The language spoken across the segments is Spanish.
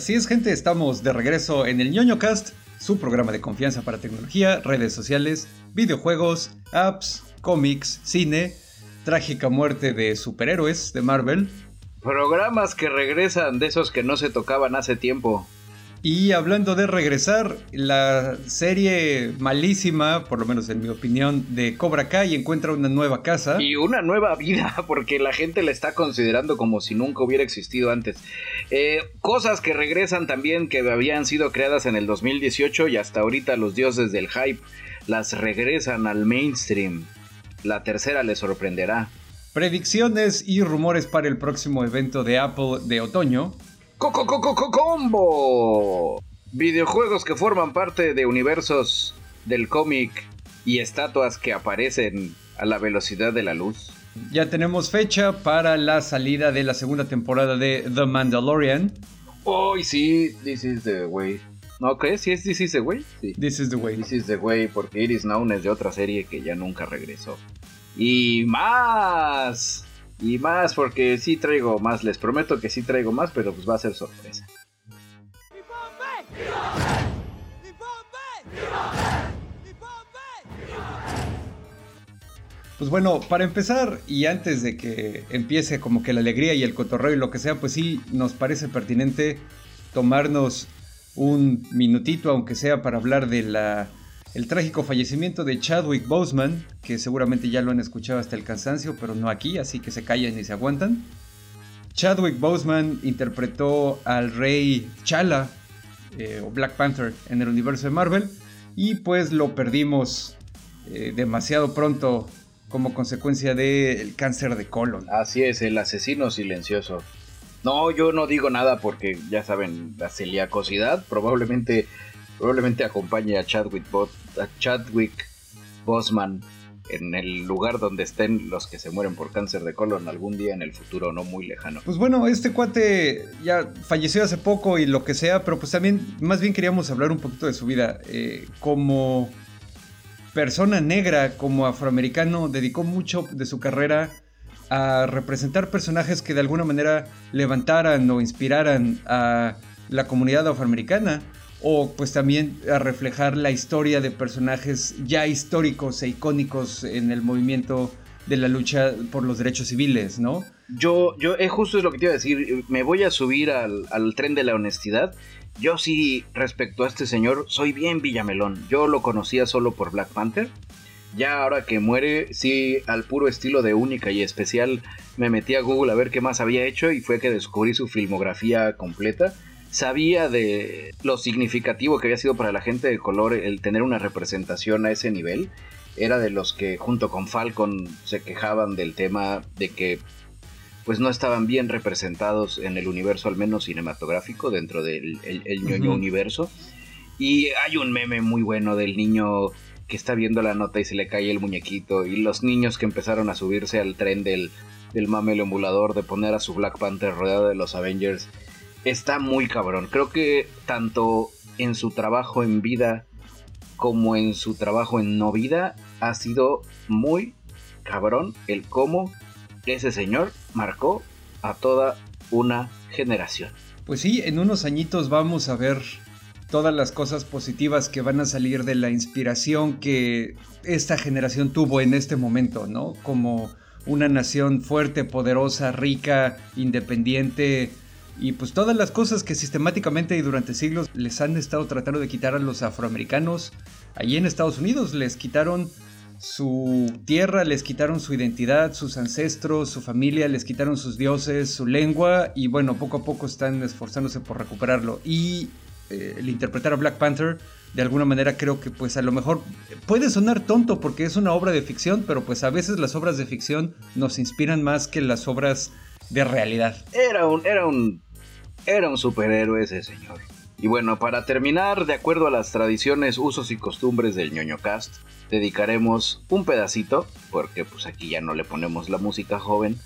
Así es, gente, estamos de regreso en el ñoño cast, su programa de confianza para tecnología, redes sociales, videojuegos, apps, cómics, cine, trágica muerte de superhéroes de Marvel. Programas que regresan de esos que no se tocaban hace tiempo. Y hablando de regresar, la serie malísima, por lo menos en mi opinión, de Cobra Kai encuentra una nueva casa. Y una nueva vida, porque la gente la está considerando como si nunca hubiera existido antes. Eh, cosas que regresan también que habían sido creadas en el 2018 y hasta ahorita los dioses del hype las regresan al mainstream. La tercera les sorprenderá. Predicciones y rumores para el próximo evento de Apple de otoño. Coco Coco Combo. Videojuegos que forman parte de universos del cómic y estatuas que aparecen a la velocidad de la luz. Ya tenemos fecha para la salida de la segunda temporada de The Mandalorian. Hoy sí, this is the way. ¿No crees? ¿Sí es This is the way? Sí. This is the way. This is the way, porque Iris Known es de otra serie que ya nunca regresó. Y más. Y más, porque sí traigo más, les prometo que sí traigo más, pero pues va a ser sorpresa. Pues bueno, para empezar y antes de que empiece como que la alegría y el cotorreo y lo que sea, pues sí nos parece pertinente tomarnos un minutito, aunque sea para hablar de la el trágico fallecimiento de Chadwick Boseman, que seguramente ya lo han escuchado hasta el cansancio, pero no aquí, así que se callan y se aguantan. Chadwick Boseman interpretó al rey Chala eh, o Black Panther en el universo de Marvel y pues lo perdimos eh, demasiado pronto como consecuencia del cáncer de colon. Así es, el asesino silencioso. No, yo no digo nada porque ya saben, la celiacosidad probablemente probablemente acompañe a Chadwick, a Chadwick Bosman en el lugar donde estén los que se mueren por cáncer de colon algún día en el futuro no muy lejano. Pues bueno, este cuate ya falleció hace poco y lo que sea, pero pues también más bien queríamos hablar un poquito de su vida. Eh, como persona negra, como afroamericano, dedicó mucho de su carrera a representar personajes que de alguna manera levantaran o inspiraran a la comunidad afroamericana o pues también a reflejar la historia de personajes ya históricos e icónicos en el movimiento de la lucha por los derechos civiles, ¿no? Yo, yo, es justo es lo que te iba a decir, me voy a subir al, al tren de la honestidad. Yo sí, respecto a este señor, soy bien Villamelón. Yo lo conocía solo por Black Panther. Ya ahora que muere, sí, al puro estilo de única y especial, me metí a Google a ver qué más había hecho y fue que descubrí su filmografía completa sabía de lo significativo que había sido para la gente de color el tener una representación a ese nivel. Era de los que junto con Falcon se quejaban del tema de que pues no estaban bien representados en el universo al menos cinematográfico dentro del el, ñoño universo. Y hay un meme muy bueno del niño que está viendo la nota y se le cae el muñequito y los niños que empezaron a subirse al tren del, del mamelo emulador de poner a su Black Panther rodeado de los Avengers está muy cabrón. Creo que tanto en su trabajo en vida como en su trabajo en no vida ha sido muy cabrón el cómo ese señor marcó a toda una generación. Pues sí, en unos añitos vamos a ver todas las cosas positivas que van a salir de la inspiración que esta generación tuvo en este momento, ¿no? Como una nación fuerte, poderosa, rica, independiente, y pues todas las cosas que sistemáticamente y durante siglos les han estado tratando de quitar a los afroamericanos allí en Estados Unidos. Les quitaron su tierra, les quitaron su identidad, sus ancestros, su familia, les quitaron sus dioses, su lengua y bueno, poco a poco están esforzándose por recuperarlo. Y eh, el interpretar a Black Panther, de alguna manera creo que pues a lo mejor puede sonar tonto porque es una obra de ficción, pero pues a veces las obras de ficción nos inspiran más que las obras de realidad. Era un, era un era un superhéroe ese señor. Y bueno, para terminar, de acuerdo a las tradiciones, usos y costumbres del ñoño cast, dedicaremos un pedacito, porque pues aquí ya no le ponemos la música joven,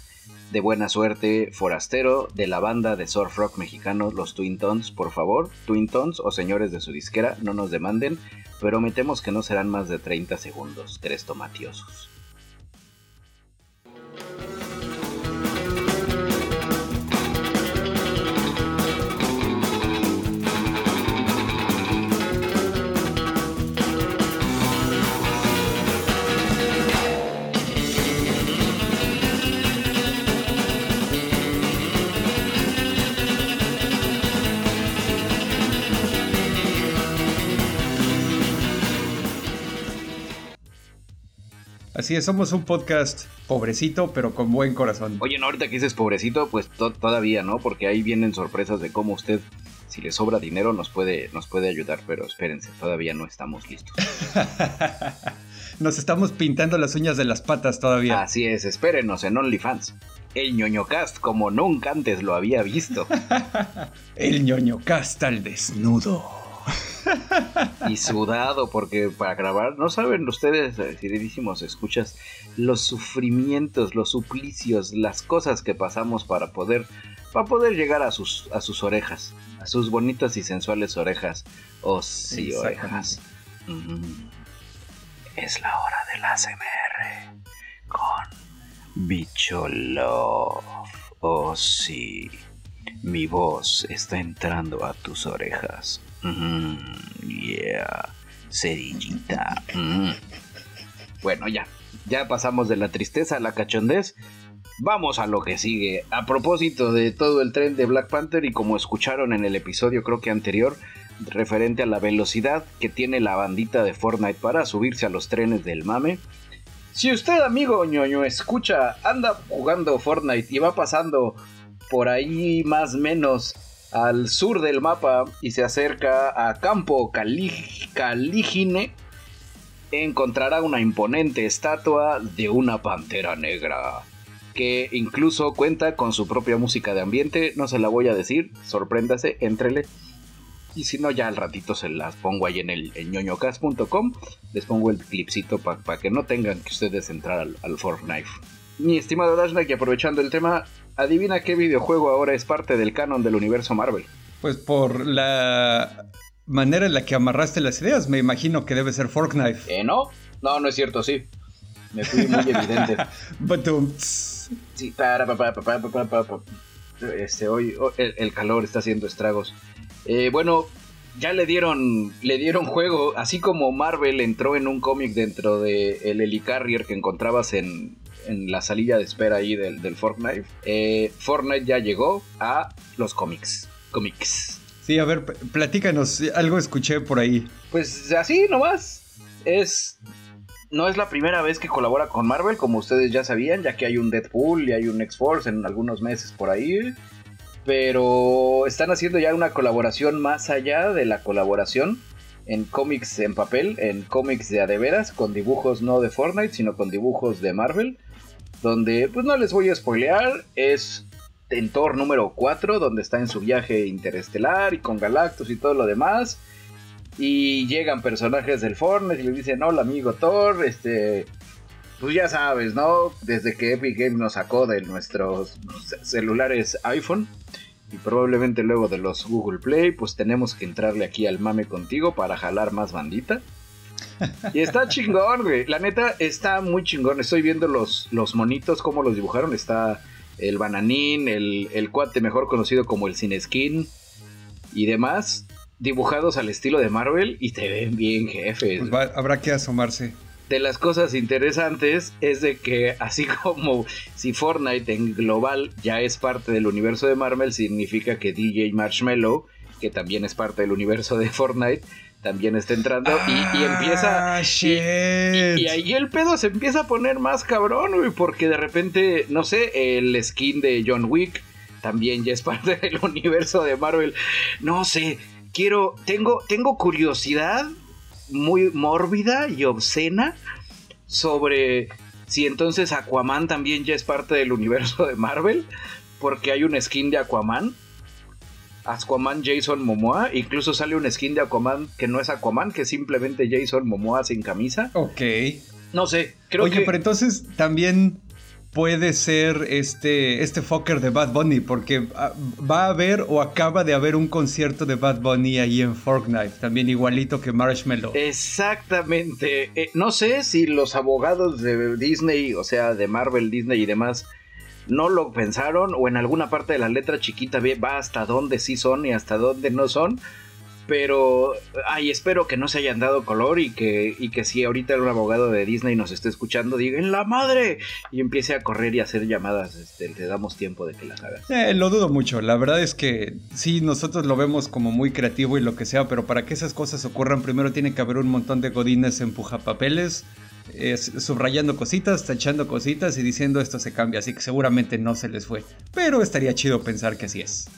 de buena suerte, forastero, de la banda de surf rock mexicano, los Twin Tones, por favor, Twin Tones o señores de su disquera, no nos demanden, pero metemos que no serán más de 30 segundos, tres tomatiosos. Así es, somos un podcast pobrecito, pero con buen corazón. Oye, no, ahorita que dices pobrecito, pues todavía, ¿no? Porque ahí vienen sorpresas de cómo usted, si le sobra dinero, nos puede, nos puede ayudar, pero espérense, todavía no estamos listos. nos estamos pintando las uñas de las patas todavía. Así es, espérenos en OnlyFans. El ñoño cast como nunca antes lo había visto. El ñoño cast al desnudo. y sudado, porque para grabar, no saben ustedes, queridísimos escuchas, los sufrimientos, los suplicios, las cosas que pasamos para poder, para poder llegar a sus, a sus orejas, a sus bonitas y sensuales orejas. Oh, sí, orejas. Mm. Es la hora del ASMR con Bicho Love. Oh, sí. Mi voz está entrando a tus orejas. Mm, yeah, cerillita. Mm. Bueno, ya. Ya pasamos de la tristeza a la cachondez. Vamos a lo que sigue. A propósito de todo el tren de Black Panther y como escucharon en el episodio creo que anterior, referente a la velocidad que tiene la bandita de Fortnite para subirse a los trenes del mame. Si usted, amigo ñoño, escucha, anda jugando Fortnite y va pasando por ahí más menos al sur del mapa y se acerca a Campo Calígine, encontrará una imponente estatua de una pantera negra, que incluso cuenta con su propia música de ambiente, no se la voy a decir, sorpréndase, entrele. Y si no, ya al ratito se las pongo ahí en el ñoñocast.com. Les pongo el clipcito para que no tengan que ustedes entrar al, al Fortnite. Mi estimado Dashnak, y aprovechando el tema, adivina qué videojuego ahora es parte del canon del universo Marvel. Pues por la manera en la que amarraste las ideas, me imagino que debe ser Fortnite. ¿Eh, no? No, no es cierto, sí. Me fui muy evidente. sí, para, este, hoy el, calor está haciendo estragos. Eh, bueno, ya le dieron, le dieron juego, así como Marvel entró en un cómic dentro de el Helicarrier que encontrabas en, en la salida de espera ahí del, Fortnite. Eh, Fortnite ya llegó a los cómics. Cómics. Sí, a ver, platícanos, algo escuché por ahí. Pues así nomás. Es. No es la primera vez que colabora con Marvel, como ustedes ya sabían, ya que hay un Deadpool y hay un X-Force en algunos meses por ahí. Pero están haciendo ya una colaboración más allá de la colaboración en cómics en papel, en cómics de adeveras, con dibujos no de Fortnite, sino con dibujos de Marvel donde pues no les voy a spoilear, es en Thor número 4, donde está en su viaje interestelar y con Galactus y todo lo demás. Y llegan personajes del Fortnite y le dicen, hola amigo Thor, este, pues ya sabes, ¿no? Desde que Epic Games nos sacó de nuestros celulares iPhone y probablemente luego de los Google Play, pues tenemos que entrarle aquí al mame contigo para jalar más bandita. Y está chingón, güey. La neta está muy chingón. Estoy viendo los, los monitos, cómo los dibujaron. Está el bananín, el, el cuate mejor conocido como el Cineskin y demás, dibujados al estilo de Marvel y te ven bien, jefe. Pues habrá que asomarse. De las cosas interesantes es de que así como si Fortnite en global ya es parte del universo de Marvel, significa que DJ Marshmallow, que también es parte del universo de Fortnite, también está entrando y, empieza. Ah, y, ahí el pedo se empieza a poner más cabrón, güey, porque de repente, no sé, el skin de John Wick también ya es parte del universo de Marvel. No sé, quiero, tengo, tengo curiosidad muy mórbida y obscena sobre si entonces Aquaman también ya es parte del universo de Marvel, porque hay un skin de Aquaman Aquaman Jason Momoa. Incluso sale un skin de Aquaman que no es Aquaman, que es simplemente Jason Momoa sin camisa. Ok. No sé, creo Oye, pero entonces también puede ser este, este fucker de Bad Bunny, porque ah, va a haber o acaba de haber un concierto de Bad Bunny ahí en Fortnite, también igualito que Marshmallow. Exactamente. Eh, no sé si los abogados de Disney, o sea, de Marvel, Disney y demás, no lo pensaron o en alguna parte de la letra chiquita va hasta dónde sí son y hasta dónde no son. Pero, ay, espero que no se hayan dado color y que, y que si ahorita un abogado de Disney nos esté escuchando, diga, ¡en la madre! Y empiece a correr y hacer llamadas, este, le damos tiempo de que las hagas. Eh, lo dudo mucho, la verdad es que sí, nosotros lo vemos como muy creativo y lo que sea, pero para que esas cosas ocurran, primero tiene que haber un montón de godines empujapapeles subrayando cositas, tachando cositas y diciendo esto se cambia, así que seguramente no se les fue. Pero estaría chido pensar que así es.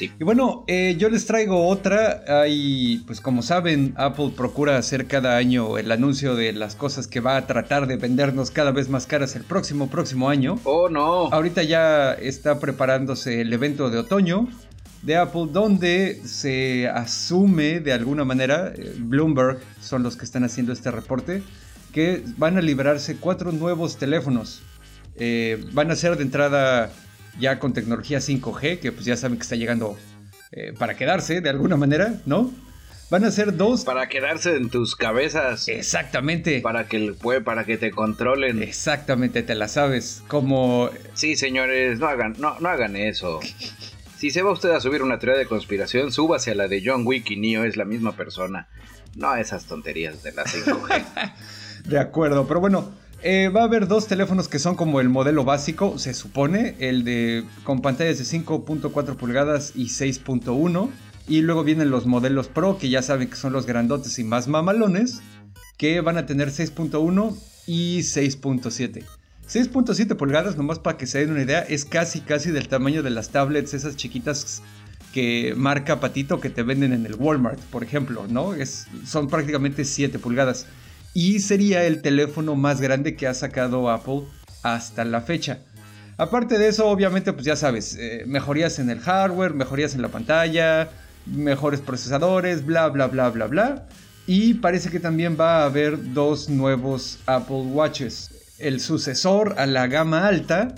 Y bueno, eh, yo les traigo otra. Hay, pues como saben, Apple procura hacer cada año el anuncio de las cosas que va a tratar de vendernos cada vez más caras el próximo, próximo año. Oh, no. Ahorita ya está preparándose el evento de otoño de Apple, donde se asume de alguna manera, eh, Bloomberg son los que están haciendo este reporte, que van a liberarse cuatro nuevos teléfonos. Eh, van a ser de entrada ya con tecnología 5G, que pues ya saben que está llegando eh, para quedarse de alguna manera, ¿no? Van a ser dos. Para quedarse en tus cabezas. Exactamente. Para que, para que te controlen. Exactamente, te la sabes. Como. Sí, señores, no hagan, no, no hagan eso. Si se va usted a subir una teoría de conspiración, súbase a la de John Wick y Neo, es la misma persona. No a esas tonterías de la 5G. de acuerdo, pero bueno, eh, va a haber dos teléfonos que son como el modelo básico, se supone, el de con pantallas de 5.4 pulgadas y 6.1. Y luego vienen los modelos Pro, que ya saben que son los grandotes y más mamalones, que van a tener 6.1 y 6.7. 6.7 pulgadas, nomás para que se den una idea, es casi casi del tamaño de las tablets, esas chiquitas que marca patito que te venden en el Walmart, por ejemplo, ¿no? Es, son prácticamente 7 pulgadas y sería el teléfono más grande que ha sacado Apple hasta la fecha. Aparte de eso, obviamente, pues ya sabes, eh, mejorías en el hardware, mejorías en la pantalla, mejores procesadores, bla, bla, bla, bla, bla. Y parece que también va a haber dos nuevos Apple Watches. El sucesor a la gama alta,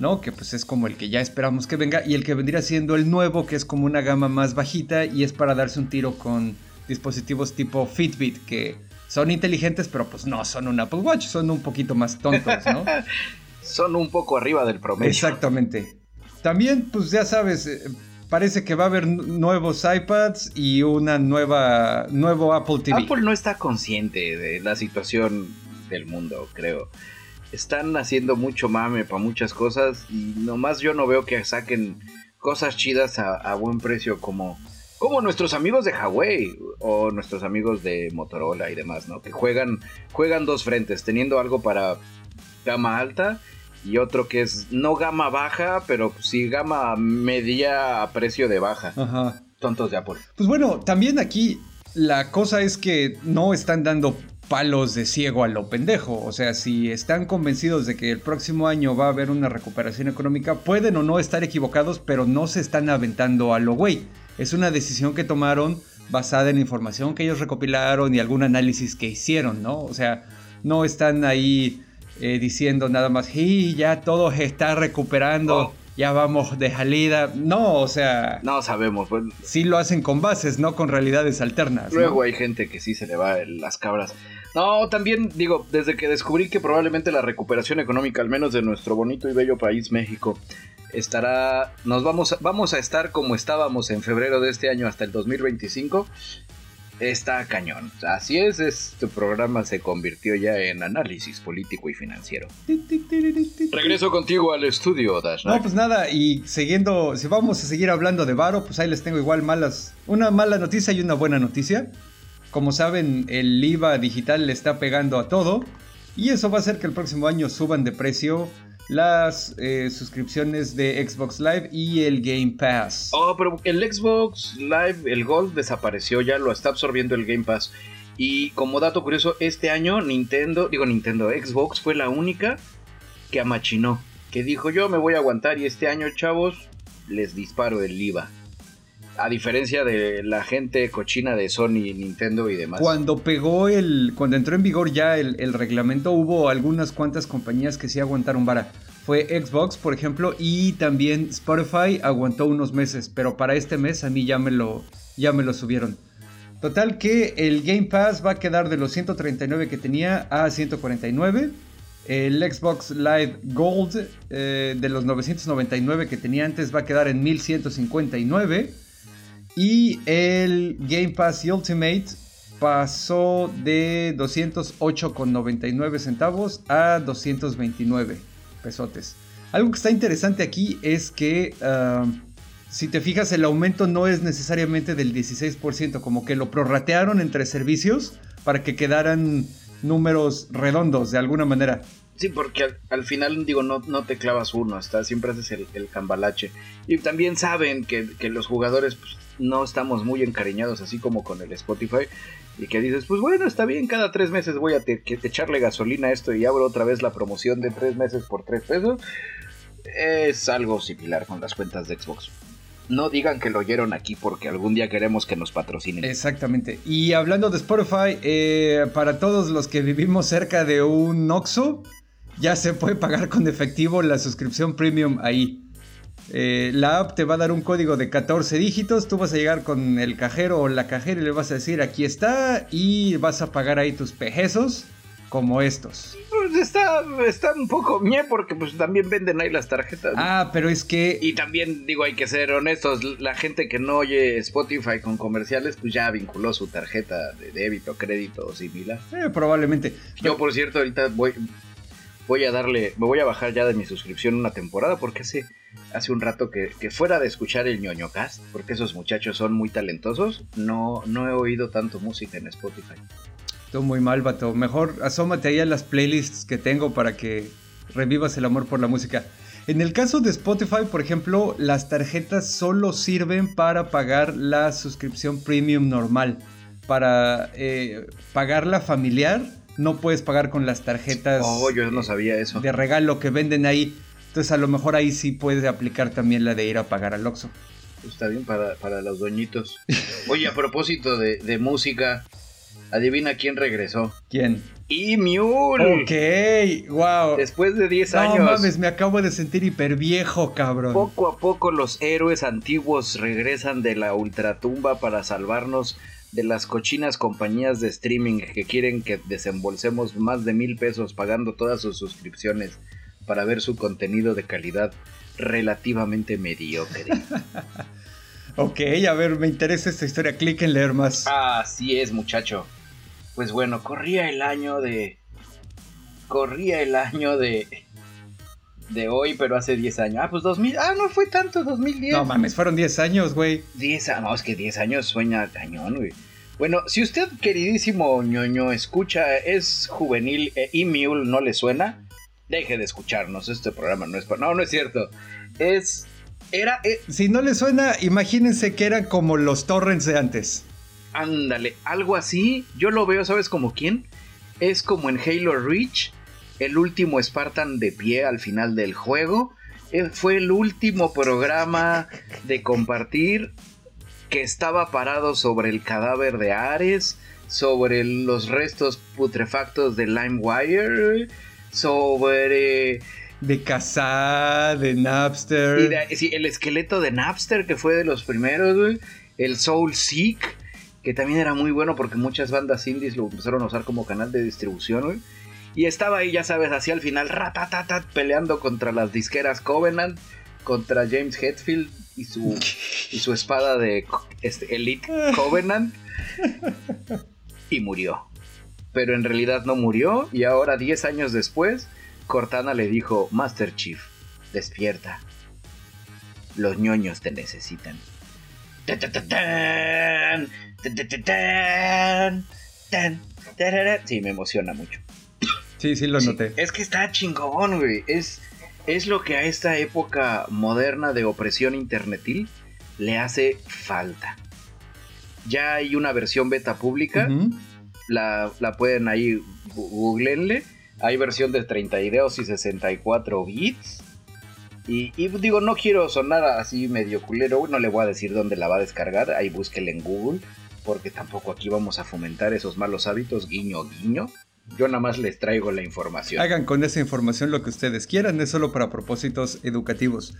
¿no? Que pues es como el que ya esperamos que venga. Y el que vendría siendo el nuevo, que es como una gama más bajita y es para darse un tiro con dispositivos tipo Fitbit, que son inteligentes, pero pues no son un Apple Watch, son un poquito más tontos, ¿no? son un poco arriba del promedio. Exactamente. También, pues ya sabes, eh, parece que va a haber nuevos iPads y una nueva nuevo Apple TV. Apple no está consciente de la situación del mundo, creo. Están haciendo mucho mame para muchas cosas y nomás yo no veo que saquen cosas chidas a buen precio como como nuestros amigos de Huawei o nuestros amigos de Motorola y demás, ¿no? Que juegan, juegan dos frentes, teniendo algo para gama alta y otro que es no gama baja, pero sí gama media a precio de baja. Ajá. Tontos de Apple. Pues bueno, también aquí la cosa es que no están dando palos de ciego a lo pendejo. O sea, si están convencidos de que el próximo año va a haber una recuperación económica, pueden o no estar equivocados, pero no se están aventando a lo güey es una decisión que tomaron basada en información que ellos recopilaron y algún análisis que hicieron, ¿no? O sea, no están ahí eh, diciendo nada más, y ya todo se está recuperando, oh. ya vamos de salida. No, o sea... No sabemos. Pues, sí lo hacen con bases, no con realidades alternas. Luego hay gente que sí se le va las cabras. No, también digo, desde que descubrí que probablemente la recuperación económica, al menos de nuestro bonito y bello país México, estará, nos vamos, vamos a estar como estábamos en febrero de este año hasta el 2025. Está cañón. Así es, este programa se convirtió ya en análisis político y financiero. Regreso contigo al estudio, Dash. No, pues nada, y siguiendo, si vamos a seguir hablando de Varo, pues ahí les tengo igual malas, una mala noticia y una buena noticia. Como saben, el IVA digital le está pegando a todo. Y eso va a hacer que el próximo año suban de precio las eh, suscripciones de Xbox Live y el Game Pass. Oh, pero el Xbox Live, el Gold desapareció, ya lo está absorbiendo el Game Pass. Y como dato curioso, este año Nintendo, digo Nintendo, Xbox fue la única que amachinó, que dijo yo me voy a aguantar y este año, chavos, les disparo el IVA. A diferencia de la gente cochina de Sony, Nintendo y demás. Cuando pegó el. Cuando entró en vigor ya el, reglamento, hubo algunas cuantas compañías que sí aguantaron vara. Fue Xbox, por ejemplo, y también Spotify aguantó unos meses, pero para este mes a mí ya me lo, ya me lo subieron. Total que el Game Pass va a quedar de los 139 que tenía a 149. El Xbox Live Gold eh, de los 999 que tenía antes va a quedar en 1159. Y el Game Pass Ultimate pasó de 208,99 centavos a 229 pesotes. Algo que está interesante aquí es que ah, si te fijas el aumento no es necesariamente del 16%, como que lo prorratearon entre servicios para que quedaran números redondos de alguna manera. Sí, porque al, final, digo, no, no te clavas uno, siempre haces el, cambalache. Y también saben que, los jugadores pues, no estamos muy encariñados, así como con el Spotify. Y que dices, pues bueno, está bien, cada tres meses voy a echarle gasolina a esto y abro otra vez la promoción de tres meses por tres pesos. Es algo similar con las cuentas de Xbox no digan que lo oyeron aquí porque algún día queremos que nos patrocinen. Exactamente. Y hablando de Spotify, eh, para todos los que vivimos cerca de un Oxxo, ya se puede pagar con efectivo la suscripción premium ahí. Eh, la app te va a dar un código de 14 dígitos, tú vas a llegar con el cajero o la cajera y le vas a decir aquí está y vas a pagar ahí tus pejesos como estos. Pues está, está un poco mie porque pues también venden ahí las tarjetas. Ah, pero es que... Y también digo, hay que ser honestos, la gente que no oye Spotify con comerciales pues ya vinculó su tarjeta de débito, crédito o similar. Eh, probablemente. Yo por cierto ahorita voy, voy a darle, me voy a bajar ya de mi suscripción una temporada porque hace, hace un rato que, fuera de escuchar el ñoño cast, porque esos muchachos son muy talentosos, no, no he oído tanto música en Spotify. Todo muy mal, vato. Mejor asómate ahí a las playlists que tengo para que revivas el amor por la música. En el caso de Spotify, por ejemplo, las tarjetas solo sirven para pagar la suscripción premium normal. Para eh, pagarla familiar no puedes pagar con las tarjetas. Oh, yo no sabía eso. De regalo que venden ahí. Entonces a lo mejor ahí sí puedes aplicar también la de ir a pagar al Oxxo. Está bien para, los dueñitos. Oye, a propósito de, música, adivina quién regresó. ¿Quién? Y Mule. Ok, wow. Después de 10 años. No mames, me acabo de sentir hiper viejo, cabrón. Poco a poco los héroes antiguos regresan de la ultratumba para salvarnos de las cochinas compañías de streaming que quieren que desembolsemos más de mil pesos pagando todas sus suscripciones para ver su contenido de calidad relativamente mediocre. ok, a ver, me interesa esta historia, clic en leer más. Así es, muchacho. Pues bueno, corría el año de... Corría el año de... De hoy, pero hace 10 años. Ah, pues 2000. Ah, no fue tanto, 2010. No mames, fueron 10 años, güey. 10 años, no, es que 10 años sueña cañón, güey. Bueno, si usted, queridísimo ñoño, escucha, es juvenil e Mule no le suena, deje de escucharnos. Este programa no es para. No, no es cierto. Es. Era. Eh, si no le suena, imagínense que eran como los torrents de antes. Ándale, algo así. Yo lo veo, ¿sabes como quién? Es como en Halo Reach, el último Spartan de pie al final del juego. Eh, fue el último programa de compartir que estaba parado sobre el cadáver de Ares, sobre los restos putrefactos de LimeWire, sobre... De Kazaa, de Napster. sí, el esqueleto de Napster, que fue de los primeros, güey. El Soul Seek, que también era muy bueno porque muchas bandas indies lo empezaron a usar como canal de distribución, güey. Y estaba ahí, ya sabes, así al final, peleando contra las disqueras Covenant, contra James Hetfield, y su, y su espada de este, Elite Covenant y murió. Pero en realidad no murió y ahora 10 años después Cortana le dijo, Master Chief, despierta. Los ñoños te necesitan. Sí, me emociona mucho. Sí, sí, lo noté. es que está chingón, güey. Es, es lo que a esta época moderna de opresión internetil le hace falta. Ya hay una versión beta pública, la, pueden ahí googleenle. Hay versión de 32 y 64 bits. Y, digo, no quiero sonar así medio culero, no le voy a decir dónde la va a descargar, ahí búsquela en Google, porque tampoco aquí vamos a fomentar esos malos hábitos, guiño, guiño. Yo nada más les traigo la información. Hagan con esa información lo que ustedes quieran, es solo para propósitos educativos.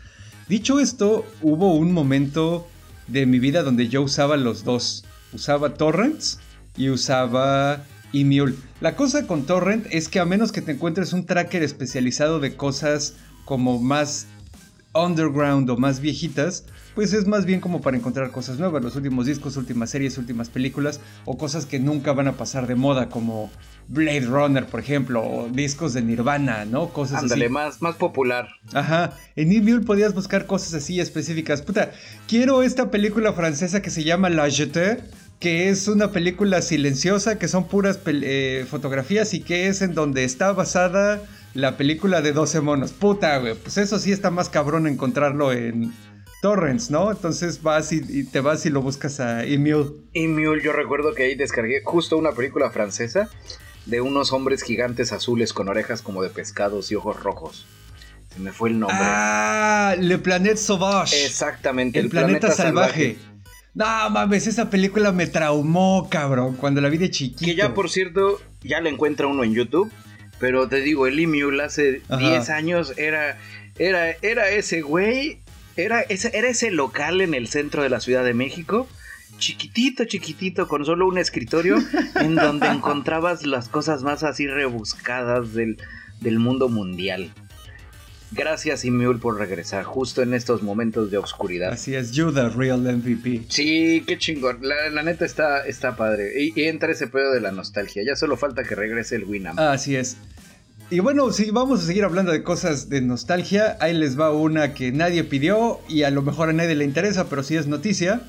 Dicho esto, hubo un momento de mi vida donde yo usaba los dos. Usaba torrents y usaba Emule. La cosa con torrent es que a menos que te encuentres un tracker especializado de cosas como más underground o más viejitas, pues es más bien como para encontrar cosas nuevas, los últimos discos, últimas series, últimas películas o cosas que nunca van a pasar de moda como Blade Runner, por ejemplo, o discos de Nirvana, ¿no? Cosas Ándale, más, más popular. Ajá, en Emule podías buscar cosas así específicas. Puta, quiero esta película francesa que se llama La Jetée que es una película silenciosa, que son puras eh, fotografías y que es en donde está basada la película de 12 monos. Puta, güey. Pues eso sí está más cabrón encontrarlo en torrents, ¿no? Entonces vas y, te vas y lo buscas a Emule. Emule, yo recuerdo que ahí descargué justo una película francesa de unos hombres gigantes azules con orejas como de pescados y ojos rojos. Se me fue el nombre. Ah, Le Planète Sauvage. Exactamente, el, planeta, salvaje. No mames, esa película me traumó, cabrón, cuando la vi de chiquito. Que ya, por cierto, ya la encuentra uno en YouTube. Pero te digo, el Emule hace 10 años era, era, era ese güey, era ese, era ese local en el centro de la Ciudad de México, chiquitito, chiquitito, con solo un escritorio, en donde encontrabas las cosas más así rebuscadas del, del mundo mundial. Gracias, Imul, por regresar justo en estos momentos de oscuridad. Así es, you the real MVP. Sí, qué chingón. La, neta está, está padre. Y, entra ese pedo de la nostalgia. Ya solo falta que regrese el Winam. Así es. Y bueno, si vamos a seguir hablando de cosas de nostalgia, ahí les va una que nadie pidió y a lo mejor a nadie le interesa, pero sí es noticia.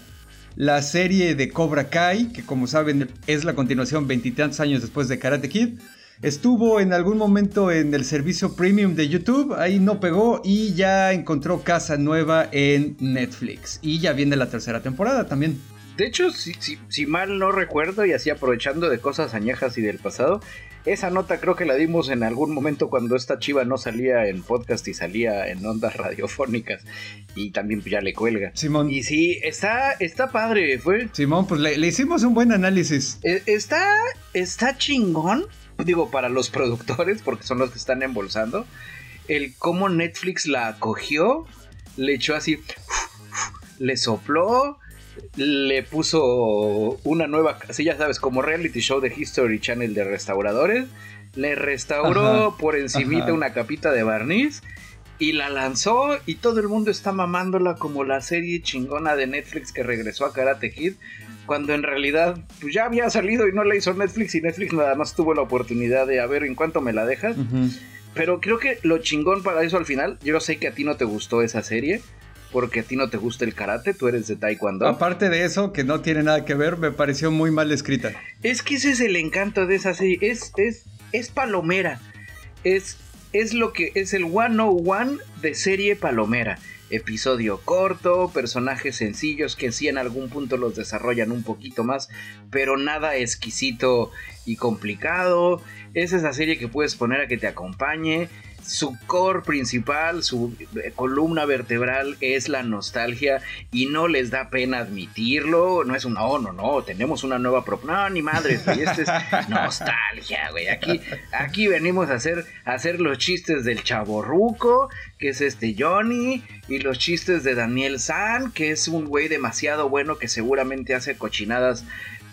La serie de Cobra Kai, que como saben es la continuación veintitantos años después de Karate Kid Estuvo en algún momento en el servicio premium de YouTube, ahí no pegó y ya encontró casa nueva en Netflix. Y ya viene la tercera temporada también. De hecho, si, mal no recuerdo y así aprovechando de cosas añejas y del pasado, esa nota creo que la dimos en algún momento cuando esta chiva no salía en podcast y salía en ondas radiofónicas. Y también ya le cuelga. Simón. Y sí, está, está padre, fue. Simón, pues le, le hicimos un buen análisis. E, está, está chingón digo, para los productores, porque son los que están embolsando, el cómo Netflix la acogió, le echó así, le sopló, le puso una nueva, así ya sabes, como reality show de History Channel de restauradores, le restauró por encimita una capita de barniz y la lanzó y todo el mundo está mamándola como la serie chingona de Netflix que regresó a Karate Kid cuando en realidad pues ya había salido y no la hizo Netflix y Netflix nada más tuvo la oportunidad de a ver en cuánto me la dejas. Pero creo que lo chingón para eso al final, yo sé que a ti no te gustó esa serie, porque a ti no te gusta el karate, tú eres de taekwondo. Aparte de eso, que no tiene nada que ver, me pareció muy mal escrita. Es que ese es el encanto de esa serie, es, es, es palomera, es, es lo que es el one one de serie palomera episodio corto, personajes sencillos que sí en algún punto los desarrollan un poquito más, pero nada exquisito y complicado. Es esa serie que puedes poner a que te acompañe su core principal, su eh, columna vertebral es la nostalgia y no les da pena admitirlo. No es un no, no, no, tenemos una nueva propuesta. No, ni madre, güey, esto es nostalgia, güey. Aquí, aquí venimos a hacer, a hacer los chistes del chaborruco, que es este Johnny, y los chistes de Daniel San, que es un güey demasiado bueno que seguramente hace cochinadas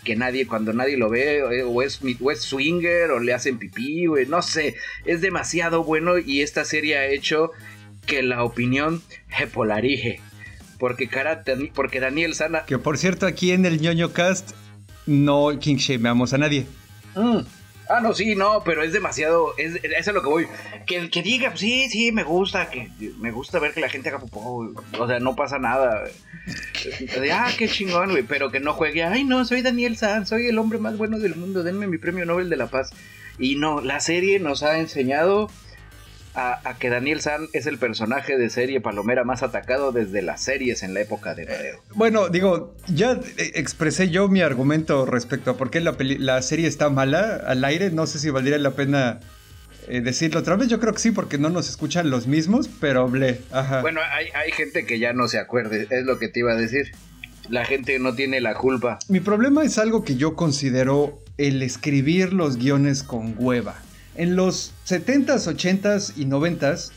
que nadie, cuando nadie lo ve, eh, o es, o es swinger, o le hacen pipí, güey, no sé, es demasiado bueno y esta serie ha hecho que la opinión se polarice. Porque, cara, porque Daniel Sana... Que por cierto, aquí en el ñoño cast no king shameamos a nadie. Mm. Ah, no, sí, no, pero es demasiado, es, es a lo que voy. Que, que diga, sí, sí, me gusta, que me gusta ver que la gente haga popó, o sea, no pasa nada. ah, qué chingón, güey, pero que no juegue, ay, no, soy Daniel San, soy el hombre más bueno del mundo, denme mi premio Nobel de la Paz. Y no, la serie nos ha enseñado a, que Daniel San es el personaje de serie palomera más atacado desde las series en la época de Madero. Bueno, digo, ya expresé yo mi argumento respecto a por qué la, serie está mala al aire. No sé si valdría la pena eh, decirlo otra vez. Yo creo que sí, porque no nos escuchan los mismos, pero hablé. Bueno, hay, hay gente que ya no se acuerde, es lo que te iba a decir. La gente no tiene la culpa. Mi problema es algo que yo considero el escribir los guiones con hueva. En los 70s, 80s y 90s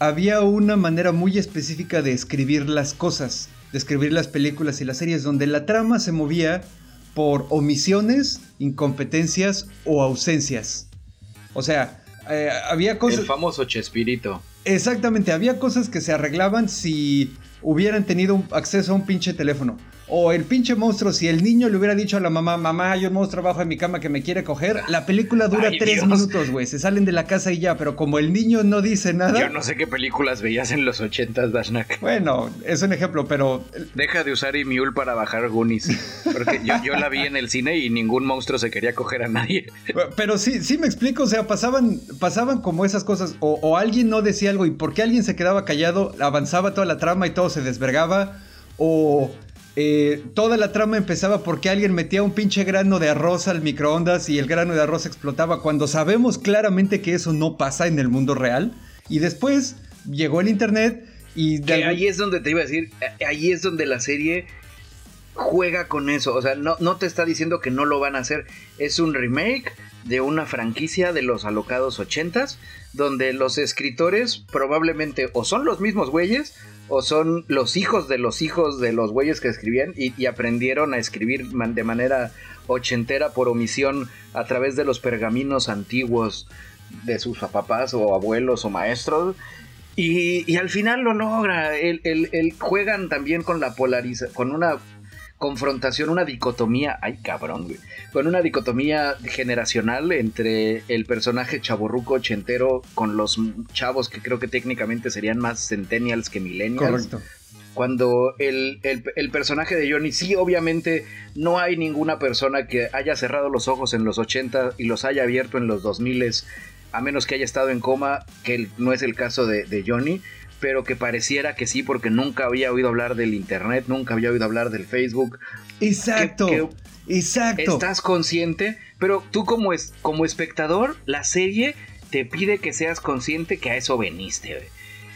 había una manera muy específica de escribir las cosas, de escribir las películas y las series, donde la trama se movía por omisiones, incompetencias o ausencias. O sea, eh, había cosas... El famoso Chespirito. Exactamente, había cosas que se arreglaban si hubieran tenido acceso a un pinche teléfono. O el pinche monstruo, si el niño le hubiera dicho a la mamá, mamá, hay un monstruo abajo de mi cama que me quiere coger, la película dura tres minutos, güey. Se salen de la casa y ya, pero como el niño no dice nada. Yo no sé qué películas veías en los ochentas, Dashnak. Bueno, es un ejemplo, pero. Deja de usar Imul para bajar Goonies. Porque yo, la vi en el cine y ningún monstruo se quería coger a nadie. Pero sí, sí me explico, o sea, pasaban, pasaban como esas cosas, o, o alguien no decía algo y porque alguien se quedaba callado, avanzaba toda la trama y todo se desvergaba, o eh, toda la trama empezaba porque alguien metía un pinche grano de arroz al microondas y el grano de arroz explotaba cuando sabemos claramente que eso no pasa en el mundo real. Y después llegó el internet y... ahí es donde te iba a decir, eh, ahí es donde la serie juega con eso. O sea, no, no te está diciendo que no lo van a hacer. Es un remake de una franquicia de los alocados ochentas, donde los escritores probablemente o son los mismos güeyes o son los hijos de los hijos de los güeyes que escribían y, aprendieron a escribir de manera ochentera por omisión a través de los pergaminos antiguos de sus papás o abuelos o maestros. Y, al final lo logra. El, juegan también con la polarización, con una confrontación, una dicotomía, ay cabrón, güey, con una dicotomía generacional entre el personaje chaborruco ochentero con los chavos que creo que técnicamente serían más centennials que millennials. Correcto. Cuando el, personaje de Johnny, sí, obviamente no hay ninguna persona que haya cerrado los ojos en los 80 y los haya abierto en los 2000 a menos que haya estado en coma, que no es el caso de, de Johnny, pero que pareciera que sí, porque nunca había oído hablar del Internet, nunca había oído hablar del Facebook. Exacto. exacto. Estás consciente, pero tú como, es, como espectador, la serie te pide que seas consciente que a eso veniste.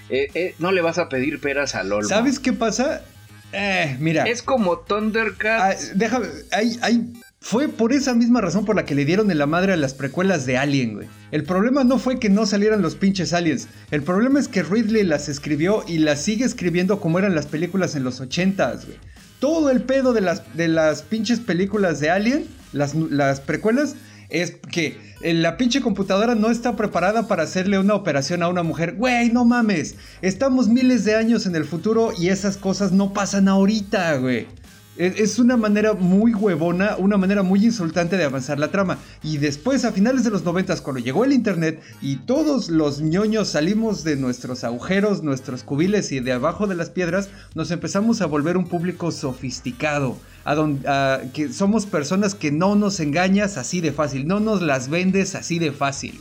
Eh, eh, no le vas a pedir peras al olmo. ¿Sabes qué pasa? Eh, mira. Es como Thundercats. Ah, déjame, hay, hay fue por esa misma razón por la que le dieron en la madre a las precuelas de Alien, güey. El problema no fue que no salieran los pinches aliens. El problema es que Ridley las escribió y las sigue escribiendo como eran las películas en los 80s, güey. Todo el pedo de las, de las pinches películas de Alien, las, las precuelas, es que la pinche computadora no está preparada para hacerle una operación a una mujer. Güey, no mames. Estamos miles de años en el futuro y esas cosas no pasan ahorita, güey. Es una manera muy huevona, una manera muy insultante de avanzar la trama. Y después, a finales de los noventas, cuando llegó el internet y todos los ñoños salimos de nuestros agujeros, nuestros cubiles y de abajo de las piedras, nos empezamos a volver un público sofisticado. A donde, que somos personas que no nos engañas así de fácil, no nos las vendes así de fácil.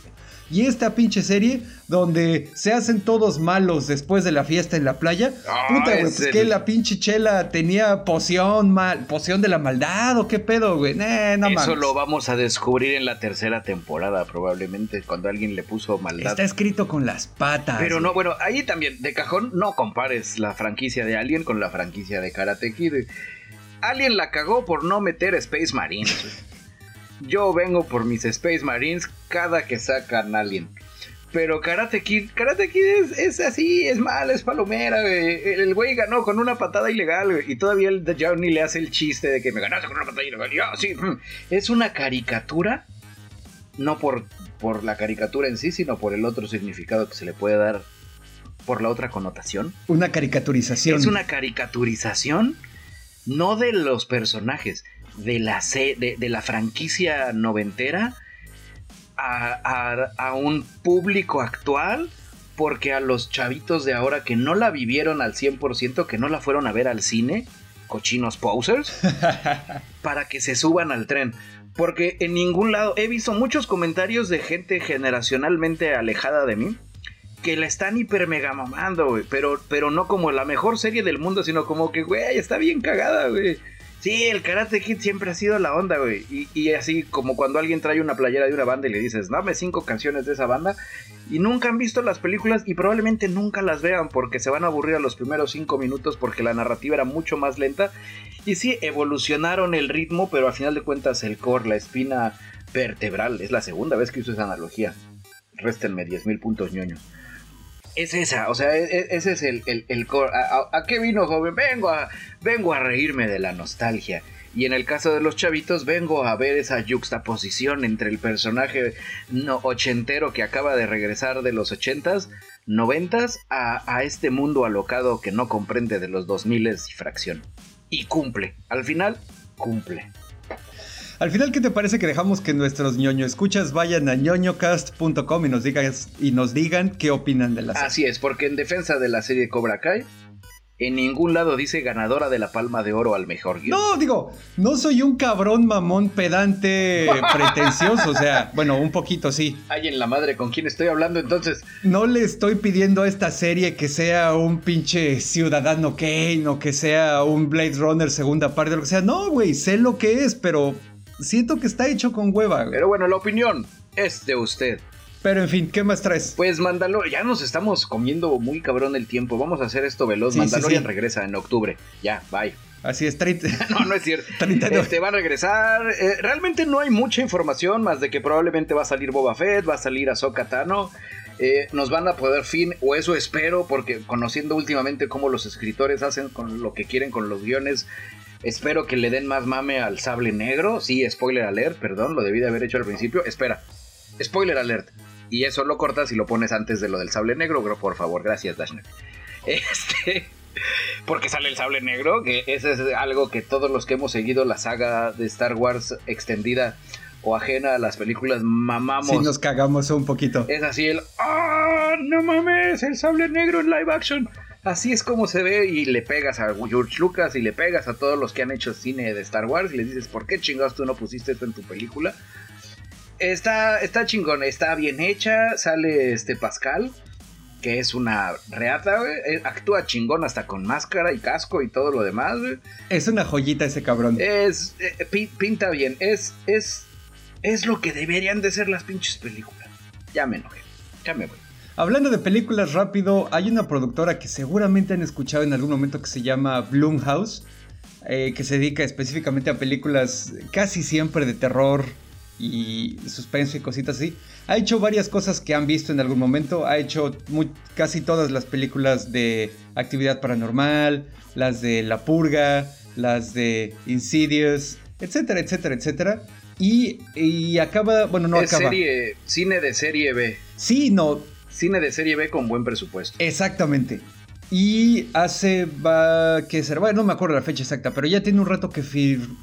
Y esta pinche serie donde se hacen todos malos después de la fiesta en la playa. Ah, puta, güey, pues que la pinche chela tenía poción mal, poción de la maldad o qué pedo, güey. no Eso lo vamos a descubrir en la tercera temporada, probablemente, cuando alguien le puso maldad. Está escrito con las patas. Pero no, bueno, ahí también, de cajón, no compares la franquicia de Alien con la franquicia de Karate Kid. Alien la cagó por no meter Space Marines. Yo vengo por mis Space Marines cada que sacan Alien. Pero Karate Kid, Karate Kid es, así, es mal, es palomera, güey. El güey ganó con una patada ilegal, güey. Y todavía el Johnny le hace el chiste de que me ganaste con una patada ilegal. sí. Mm. Es una caricatura, no por, por la caricatura en sí, sino por el otro significado que se le puede dar por la otra connotación. Una caricaturización. Es una caricaturización, no de los personajes, de la, de, la franquicia noventera a, un público actual porque a los chavitos de ahora que no la vivieron al 100%, que no la fueron a ver al cine, cochinos posers, para que se suban al tren. Porque en ningún lado he visto muchos comentarios de gente generacionalmente alejada de mí que la están hiper mega mamando, Pero, pero no como la mejor serie del mundo, sino como que, güey, está bien cagada, güey. Sí, el Karate Kid siempre ha sido la onda, güey. Y, así como cuando alguien trae una playera de una banda y le dices, dame cinco canciones de esa banda, y nunca han visto las películas y probablemente nunca las vean porque se van a aburrir a los primeros cinco minutos porque la narrativa era mucho más lenta. Y sí, evolucionaron el ritmo, pero a final de cuentas el core, la espina vertebral, es la segunda vez que uso esa analogía. Réstenme 10.000 puntos ñoños es esa, o sea, e, e, ese es el, el, core. ¿A, qué vino, joven? Vengo a, vengo a reírme de la nostalgia. Y en el caso de los chavitos, vengo a ver esa yuxtaposición entre el personaje no, ochentero que acaba de regresar de los ochentas, noventas, a, a este mundo alocado que no comprende de los dos miles y fracción. y cumple. Al final, cumple. Al final, ¿qué te parece que dejamos que nuestros ñoño escuchas vayan a ñoñocast.com y nos digan y nos digan qué opinan de la serie? Así es, porque en defensa de la serie Cobra Kai, en ningún lado dice ganadora de la palma de oro al mejor guion. No, digo, no soy un cabrón mamón pedante pretencioso, o sea, bueno, un poquito sí. Ay, en la madre, ¿con quién estoy hablando entonces? No le estoy pidiendo a esta serie que sea un pinche Ciudadano Kane o que sea un Blade Runner segunda parte, o lo que sea. No, güey, sé lo que es, pero siento que está hecho con hueva. Pero bueno, la opinión es de usted. Pero en fin, ¿qué más traes? Pues Mandalorian, ya nos estamos comiendo muy cabrón el tiempo. Vamos a hacer esto veloz. Mandalorian regresa en octubre. Ya, bye. Así es, 30. no, no es cierto. 39. Este va a regresar. Eh, realmente no hay mucha información más de que probablemente va a salir Boba Fett, va a salir Ahsoka Tano. Eh, nos van a poder fin, o eso espero, porque conociendo últimamente cómo los escritores hacen con lo que quieren con los guiones, espero que le den más mame al sable negro. Sí, spoiler alert, perdón, lo debí de haber hecho al principio. Espera, spoiler alert. Y eso lo cortas y lo pones antes de lo del sable negro, bro, por favor. Gracias, Dashner. Este. Porque sale el sable negro, que ese es algo que todos los que hemos seguido la saga de Star Wars extendida o ajena a las películas mamamos. Sí, nos cagamos un poquito. Es así el. ¡Ah! ¡No mames! El sable negro en live action. Así es como se ve y le pegas a George Lucas y le pegas a todos los que han hecho cine de Star Wars y les dices, ¿por qué chingados tú no pusiste esto en tu película? Está, está chingón, está bien hecha. Sale este Pascal, que es una reata, eh, Actúa chingón hasta con máscara y casco y todo lo demás, Es una joyita ese cabrón. Es. Eh, pinta bien. Es. Es. Es lo que deberían de ser las pinches películas. Ya me enojé. Ya me voy. Hablando de películas rápido, hay una productora que seguramente han escuchado en algún momento que se llama Bloomhouse. Eh, que se dedica específicamente a películas casi siempre de terror, y suspenso y cositas así. Ha hecho varias cosas que han visto en algún momento. Ha hecho casi todas las películas de actividad paranormal, las de La Purga, las de Insidious, etcétera, etcétera, etcétera. Y, y acaba, bueno, no acaba. Serie, cine de serie B. Sí, no. Cine de serie B con buen presupuesto. Exactamente. Y hace, va, que ser, bueno, no me acuerdo la fecha exacta, pero ya tiene un rato que,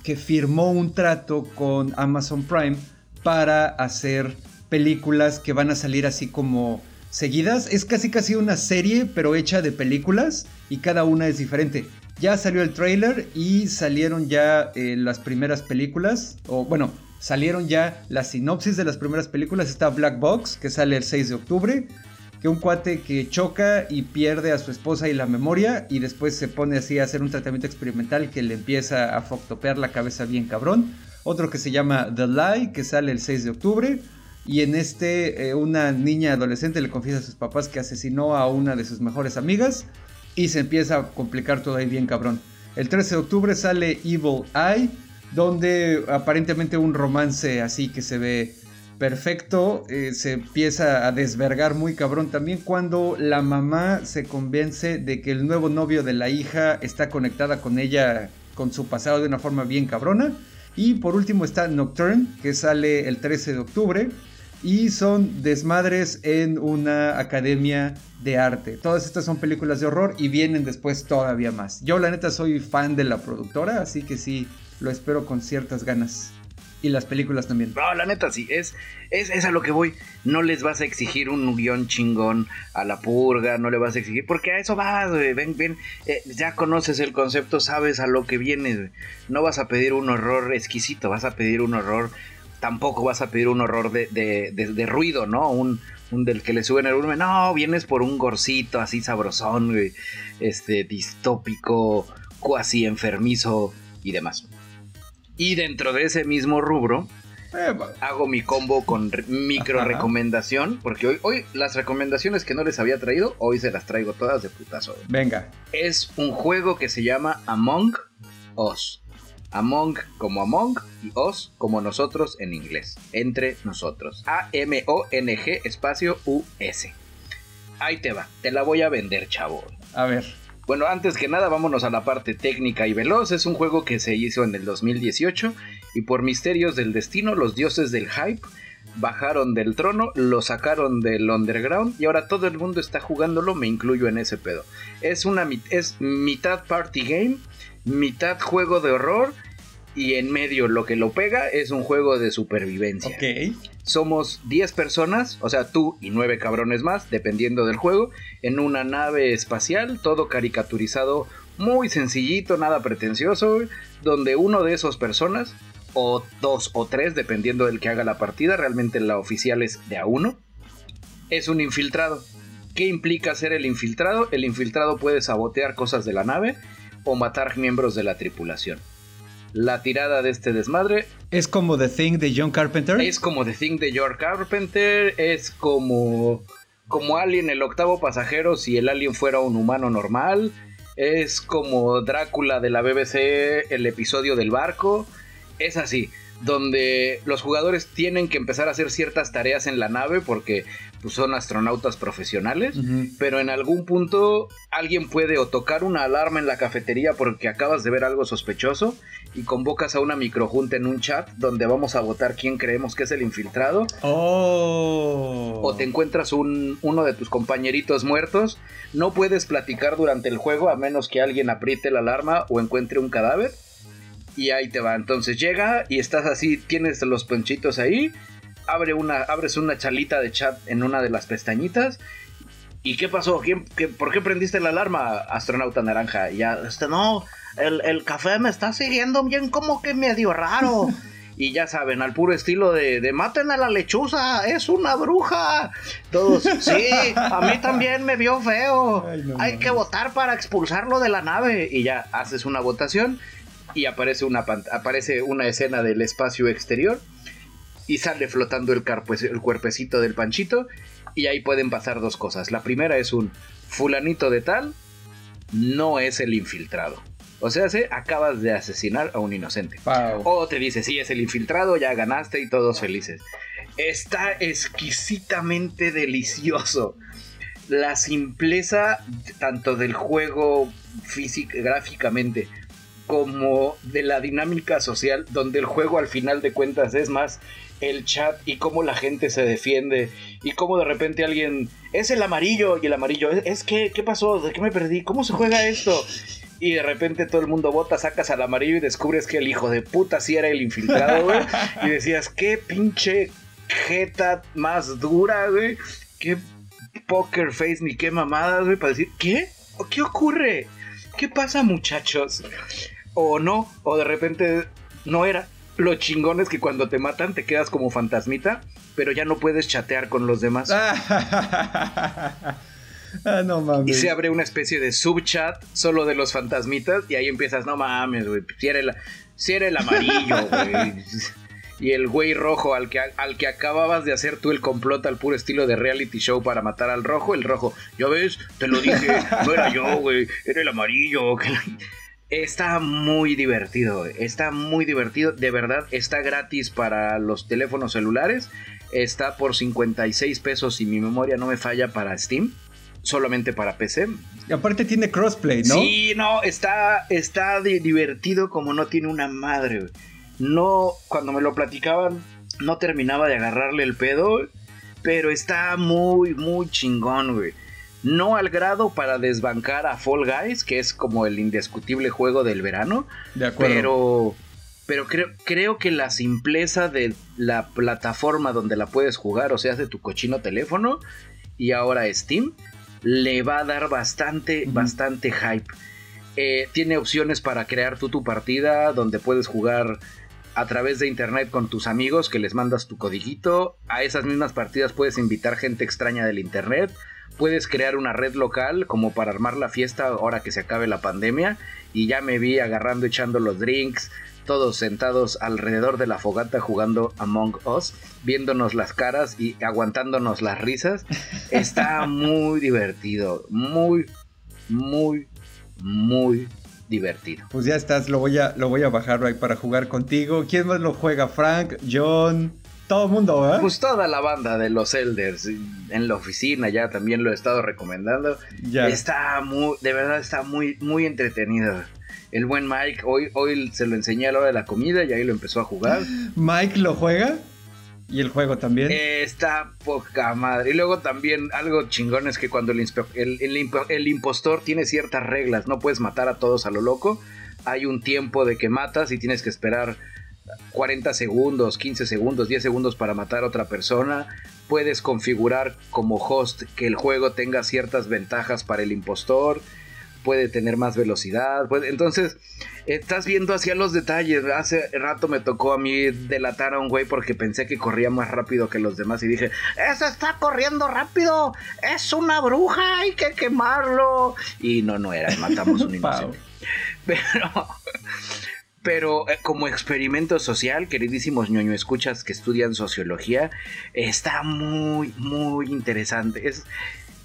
que firmó un trato con Amazon Prime para hacer películas que van a salir así como seguidas. Es casi casi una serie, pero hecha de películas y cada una es diferente. Ya salió el trailer y salieron ya eh, las primeras películas, o bueno, salieron ya la sinopsis de las primeras películas. Está Black Box, que sale el 6 de octubre que un cuate que choca y pierde a su esposa y la memoria y después se pone así a hacer un tratamiento experimental que le empieza a foctopear la cabeza bien cabrón. Otro que se llama The Lie, que sale el 6 de octubre. Y en este, eh, una niña adolescente le confiesa a sus papás que asesinó a una de sus mejores amigas. Y se empieza a complicar todo ahí bien cabrón. El 13 de octubre sale Evil Eye, donde aparentemente un romance así que se ve perfecto, eh, se empieza a desvergar muy cabrón también cuando la mamá se convence de que el nuevo novio de la hija está conectada con ella, con su pasado de una forma bien cabrona. Y por último está Nocturne, que sale el 13 de octubre. Y son desmadres en una academia de arte. Todas estas son películas de horror y vienen después todavía más. Yo la neta soy fan de la productora, así que sí, lo espero con ciertas ganas. Y las películas también. No, la neta sí, es, es, a lo que voy. No les vas a exigir un guion chingón a la purga, no le vas a exigir, porque a eso vas, Ven, ven, eh, ya conoces el concepto, sabes a lo que viene, No vas a pedir un horror exquisito, vas a pedir un horror. Tampoco vas a pedir un horror de, de, ruido, ¿no? Un, un del que le suben el volumen. No, vienes por un gorcito así sabrosón, Este, distópico, cuasi enfermizo y demás. Y dentro de ese mismo rubro, eh, hago mi combo con micro recomendación, porque hoy, hoy las recomendaciones que no les había traído, hoy se las traigo todas de putazo. Venga. Es un juego que se llama Among Us. Among como Among y Us como nosotros en inglés. Entre nosotros. A-M-O-N-G espacio U-S. Ahí te va, te la voy a vender, chavo. A ver. Bueno, antes que nada, vámonos a la parte técnica y veloz. Es un juego que se hizo en el 2018 y por misterios del destino, los dioses del hype bajaron del trono, lo sacaron del underground y ahora todo el mundo está jugándolo, me incluyo en ese pedo. Es una es mitad party game, mitad juego de horror y en medio lo que lo pega es un juego de supervivencia. Ok. Somos 10 personas, o sea, tú y 9 cabrones más, dependiendo del juego, en una nave espacial, todo caricaturizado, muy sencillito, nada pretencioso, donde uno de esas personas, o dos o tres, dependiendo del que haga la partida, realmente la oficial es de a uno, es un infiltrado. ¿Qué implica ser el infiltrado? El infiltrado puede sabotear cosas de la nave o matar miembros de la tripulación. La tirada de este desmadre. ¿Es como The Thing de John Carpenter? es como The Thing de George Carpenter, es como como Alien el octavo pasajero si el alien fuera un humano normal, es como Drácula de la BBC el episodio del barco, es así, donde los jugadores tienen que empezar a hacer ciertas tareas en la nave porque pues, son astronautas profesionales, pero en algún punto alguien puede o tocar una alarma en la cafetería porque acabas de ver algo sospechoso y convocas a una microjunta en un chat donde vamos a votar quién creemos que es el infiltrado Oh. o te encuentras un, uno de tus compañeritos muertos, no puedes platicar durante el juego a menos que alguien apriete la alarma o encuentre un cadáver. Y ahí te va. Entonces llega y estás así, tienes los ponchitos ahí, abre una, abres una chalita de chat en una de las pestañitas. ¿Y qué pasó? ¿Quién, qué- ¿Por qué prendiste la alarma, astronauta naranja? Y ya, este, no, el, el café me está siguiendo bien como que medio raro. Y ya saben, al puro estilo de, de maten a la lechuza, es una bruja. Todos, sí, a mí también me vio feo. Ay, no Hay que votar para expulsarlo de la nave. Y ya haces una votación y aparece una, aparece una escena del espacio exterior y sale flotando el, el cuerpecito del panchito. Y ahí pueden pasar dos cosas. La primera es un fulanito de tal no es el infiltrado. O sea, se acabas de asesinar a un inocente. Wow. O te dice, sí, es el infiltrado, ya ganaste y todos felices. Está exquisitamente delicioso. La simpleza tanto del juego físico, gráficamente como de la dinámica social, donde el juego al final de cuentas es más el chat y cómo la gente se defiende y cómo de repente alguien es el amarillo y el amarillo es, que qué pasó de qué me perdí cómo se juega esto y de repente todo el mundo vota sacas al amarillo y descubres que el hijo de puta sí era el infiltrado güey. Y decías qué pinche jeta más dura güey qué poker face ni qué mamadas güey para decir qué qué ocurre qué pasa muchachos o no, o de repente no era. Lo chingón es que cuando te matan te quedas como fantasmita, pero ya no puedes chatear con los demás. ah, no mames. Y se abre una especie de subchat solo de los fantasmitas y ahí empiezas, no mames, güey, si era el, si era el amarillo, güey. Y el güey rojo al que, al que acababas de hacer tú el complot al puro estilo de reality show para matar al rojo, el rojo, ya ves, te lo dije, no era yo, güey, era el amarillo. Está muy divertido, está muy divertido, de verdad, está gratis para los teléfonos celulares, está por 56 pesos si mi memoria no me falla para Steam, solamente para PC. Y aparte tiene crossplay, ¿no? Sí, no, está, está di- divertido como no tiene una madre. No, cuando me lo platicaban, no terminaba de agarrarle el pedo, pero está muy, muy chingón, güey. No al grado para desbancar a Fall Guys, que es como el indiscutible juego del verano, De acuerdo. pero, pero creo, creo que la simpleza de la plataforma donde la puedes jugar, o sea, de tu cochino teléfono y ahora Steam, le va a dar bastante, bastante hype. Eh, tiene opciones para crear tú tu partida, donde puedes jugar a través de internet con tus amigos, que les mandas tu codiguito. A esas mismas partidas puedes invitar gente extraña del internet. Puedes crear una red local como para armar la fiesta ahora que se acabe la pandemia. Y ya me vi agarrando, echando los drinks, todos sentados alrededor de la fogata jugando Among Us, viéndonos las caras y aguantándonos las risas. Está muy divertido, muy, muy, muy divertido. Pues ya estás, lo voy a, lo voy a bajar ahí para jugar contigo. ¿Quién más lo juega? Frank, John, todo el mundo, ¿verdad? Pues toda la banda de los Elders en la oficina ya también lo he estado recomendando. ya. Está muy, de verdad está muy, muy entretenido. El buen Mike, hoy, hoy se lo enseñé a la hora de la comida y ahí lo empezó a jugar. Mike lo juega. Y el juego también. Eh, Está poca madre. Y luego también algo chingón es que cuando el, el- el el impostor tiene ciertas reglas, no puedes matar a todos a lo loco. hay un tiempo de que matas y tienes que esperar 40 segundos, 15 segundos, 10 segundos para matar a otra persona. Puedes configurar como host que el juego tenga ciertas ventajas para el impostor puede tener más velocidad. entonces, estás viendo hacia los detalles. Hace rato me tocó a mí delatar a un güey porque pensé que corría más rápido que los demás y dije, ¡Ese está corriendo rápido! ¡Es una bruja! ¡Hay que quemarlo! Y no, no era, matamos un inocente. Pero... Pero eh, como experimento social, queridísimos ñoño escuchas que estudian sociología, está muy, muy interesante. Es,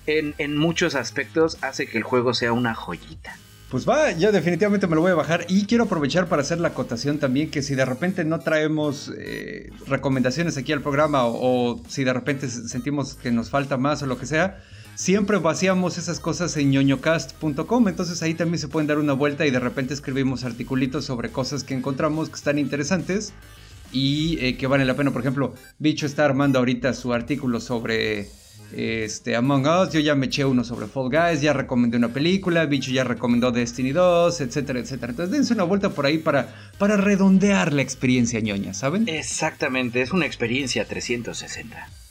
en, muchos aspectos hace que el juego sea una joyita. Pues va, yo definitivamente me lo voy a bajar y quiero aprovechar para hacer la acotación también que si de repente no traemos eh, recomendaciones aquí al programa o, si de repente sentimos que nos falta más o lo que sea, siempre vaciamos esas cosas en ñoñocast.com, entonces ahí también se pueden dar una vuelta y de repente escribimos articulitos sobre cosas que encontramos que están interesantes y eh, que valen la pena. Por ejemplo, Bicho está armando ahorita su artículo sobre este, Among Us, yo ya me eché uno sobre Fall Guys, ya recomendé una película, Bicho ya recomendó Destiny 2, etcétera, etcétera. Entonces dense una vuelta por ahí para, para redondear la experiencia ñoña, ¿saben? Exactamente, es una experiencia 360.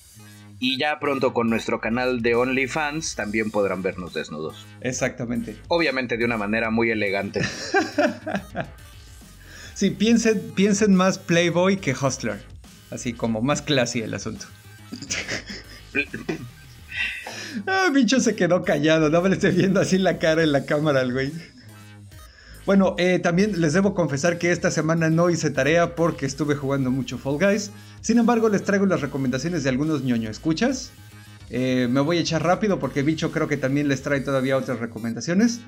Y ya pronto con nuestro canal de OnlyFans también podrán vernos desnudos. Exactamente. Obviamente de una manera muy elegante. sí, piensen, piensen más Playboy que Hustler. Así como más classy el asunto. Ah, bicho se quedó callado, no me le estoy viendo así la cara en la cámara al güey. Bueno, eh, también les debo confesar que esta semana no hice tarea porque estuve jugando mucho Fall Guys. Sin embargo, les traigo las recomendaciones de algunos ñoño escuchas. Eh, me voy a echar rápido porque Bicho creo que también les trae todavía otras recomendaciones.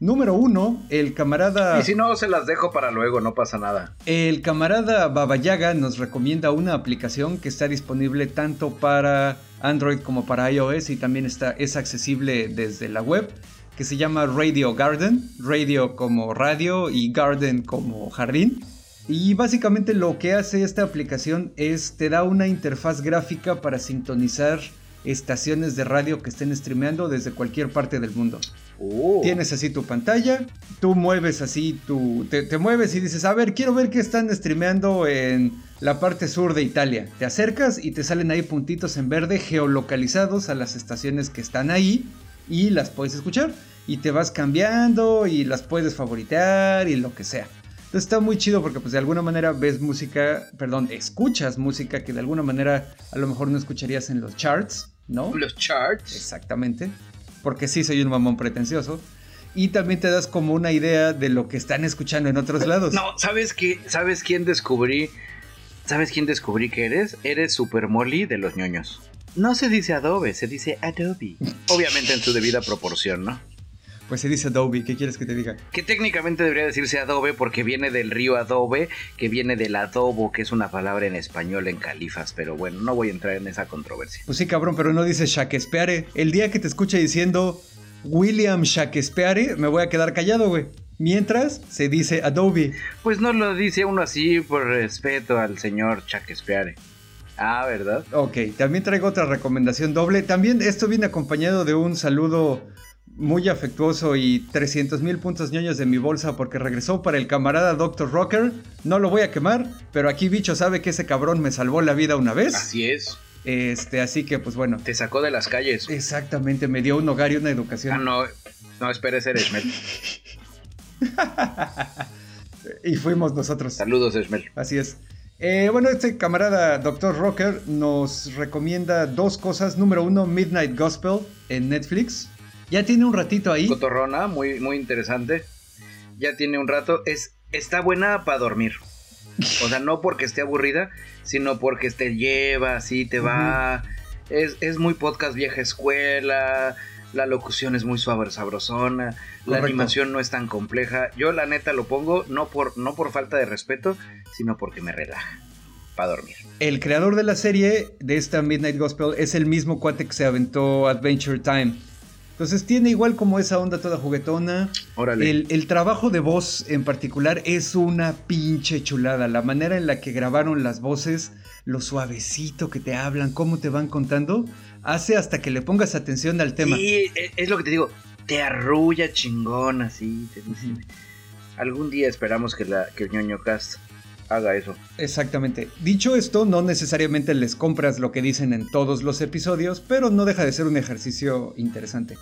Número uno, el camarada... Y si no, se las dejo para luego, no pasa nada. El camarada Babayaga nos recomienda una aplicación que está disponible tanto para Android como para iOS y también está, es accesible desde la web, que se llama Radio Garden. Radio como radio y garden como jardín. Y básicamente lo que hace esta aplicación es te da una interfaz gráfica para sintonizar estaciones de radio que estén streameando desde cualquier parte del mundo. Oh. Tienes así tu pantalla, tú mueves así tu. Te, mueves y dices, a ver, quiero ver qué están streameando en la parte sur de Italia. Te acercas y te salen ahí puntitos en verde geolocalizados a las estaciones que están ahí y las puedes escuchar. Y te vas cambiando y las puedes favoritear y lo que sea. Entonces está muy chido porque pues de alguna manera ves música, perdón, escuchas música que de alguna manera a lo mejor no escucharías en los charts, ¿no? Los charts. Exactamente. Porque sí soy un mamón pretencioso. Y también te das como una idea de lo que están escuchando en otros lados. No, ¿sabes qué? ¿Sabes quién descubrí? ¿Sabes quién descubrí que eres? Eres Super Molly de los ñoños. No se dice Adobe, se dice Adobe. Obviamente en su debida proporción, ¿no? Pues se dice Adobe, ¿qué quieres que te diga? Que técnicamente debería decirse Adobe porque viene del río Adobe, que viene del adobo, que es una palabra en español en califas, pero bueno, no voy a entrar en esa controversia. Pues sí, cabrón, pero no dice Shakespeare. El día que te escuche diciendo William Shakespeare, me voy a quedar callado, güey. Mientras se dice Adobe. Pues no lo dice uno así por respeto al señor Shakespeare. Ah, ¿verdad? Ok, también traigo otra recomendación doble. También esto viene acompañado de un saludo muy afectuoso y 300 mil puntos ñoños de mi bolsa porque regresó para el camarada Dr. Rocker. No lo voy a quemar, pero aquí bicho sabe que ese cabrón me salvó la vida una vez. Así es. Este, así que pues bueno. Te sacó de las calles. Exactamente, me dio un hogar y una educación. Ah, no, no, esperes, eres Esmel. y fuimos nosotros. Saludos, Esmel. Así es. Eh, bueno, este camarada Dr. Rocker nos recomienda dos cosas. Número uno, Midnight Gospel en Netflix. Ya tiene un ratito ahí. Cotorrona, muy, muy interesante. Ya tiene un rato. Es, está buena para dormir. O sea, no porque esté aburrida, sino porque te lleva, así te va. es, muy podcast vieja escuela. La locución es muy suave, sabrosona. La animación no es tan compleja. Yo la neta lo pongo no por, no por falta de respeto, sino porque me relaja. Para dormir. El creador de la serie de esta Midnight Gospel es el mismo cuate que se aventó Adventure Time. Entonces tiene igual como esa onda toda juguetona. El, el, trabajo de voz en particular es una pinche chulada. La manera en la que grabaron las voces, lo suavecito que te hablan, cómo te van contando, hace hasta que le pongas atención al tema. Sí, e, es lo que te digo. Te arrulla chingón así. algún día esperamos que, la, que el ñoño cast haga eso. Exactamente. Dicho esto, no necesariamente les compras lo que dicen en todos los episodios, pero no deja de ser un ejercicio interesante.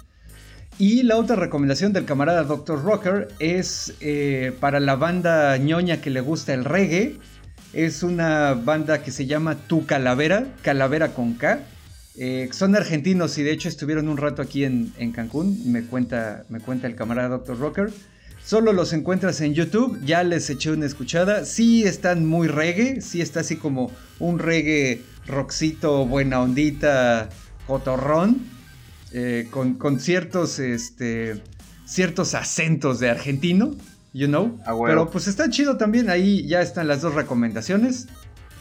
Y la otra recomendación del camarada Dr. Rocker es eh, para la banda ñoña que le gusta el reggae. Es una banda que se llama Tu Calavera, Calavera con K. Eh, son argentinos y de hecho estuvieron un rato aquí en, Cancún, me cuenta, me cuenta el camarada Dr. Rocker. Solo los encuentras en YouTube, ya les eché una escuchada. Sí están muy reggae, sí está así como un reggae roxito, buena ondita, cotorrón, eh, con, ciertos, este, ciertos acentos de argentino, you know. Ah, Pero pues está chido también, ahí ya están las dos recomendaciones,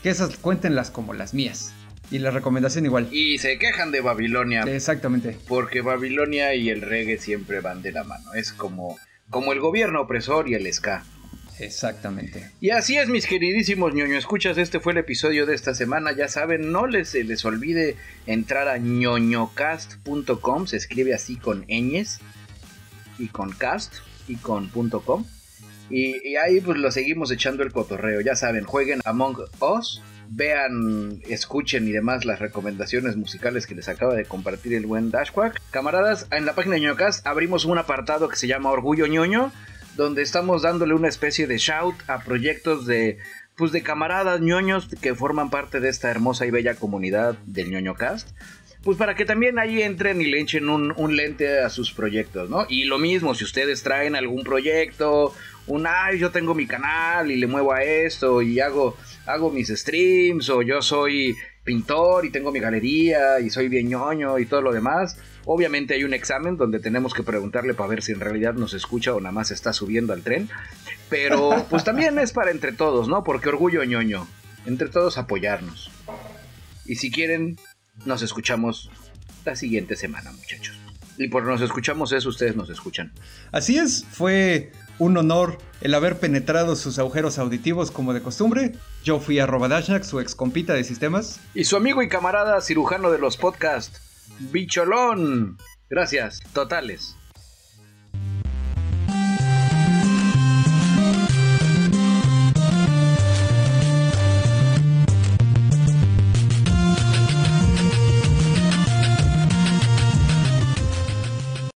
que esas cuéntenlas como las mías. Y la recomendación igual. Y se quejan de Babilonia. Exactamente. Porque Babilonia y el reggae siempre van de la mano. Es como como el gobierno opresor y el ska. Exactamente. Y así es, mis queridísimos ñoño escuchas, este fue el episodio de esta semana, ya saben, no les, les olvide entrar a ñoñocast.com, se escribe así con ñes y con cast y con .com. Y, y ahí pues lo seguimos echando el cotorreo, ya saben, jueguen Among Us vean, escuchen y demás las recomendaciones musicales que les acaba de compartir el buen Dashquack. Camaradas, en la página de ñoñocast abrimos un apartado que se llama Orgullo ñoño, donde estamos dándole una especie de shout a proyectos de pues de camaradas ñoños que forman parte de esta hermosa y bella comunidad del ñoñocast pues para que también ahí entren y le echen un, un, lente a sus proyectos, ¿no? Y lo mismo, si ustedes traen algún proyecto, un, ay, yo tengo mi canal y le muevo a esto y hago hago mis streams o yo soy pintor y tengo mi galería y soy bien ñoño y todo lo demás. Obviamente hay un examen donde tenemos que preguntarle para ver si en realidad nos escucha o nada más está subiendo al tren. Pero pues también es para entre todos, ¿no? Porque orgullo ñoño. Entre todos apoyarnos. Y si quieren, nos escuchamos la siguiente semana, muchachos. Y por nos escuchamos es ustedes nos escuchan. Así es, fue un honor el haber penetrado sus agujeros auditivos como de costumbre. Yo fui a Robadashnak, su ex compita de sistemas. Y su amigo y camarada cirujano de los podcasts, Bicholón. Gracias, totales.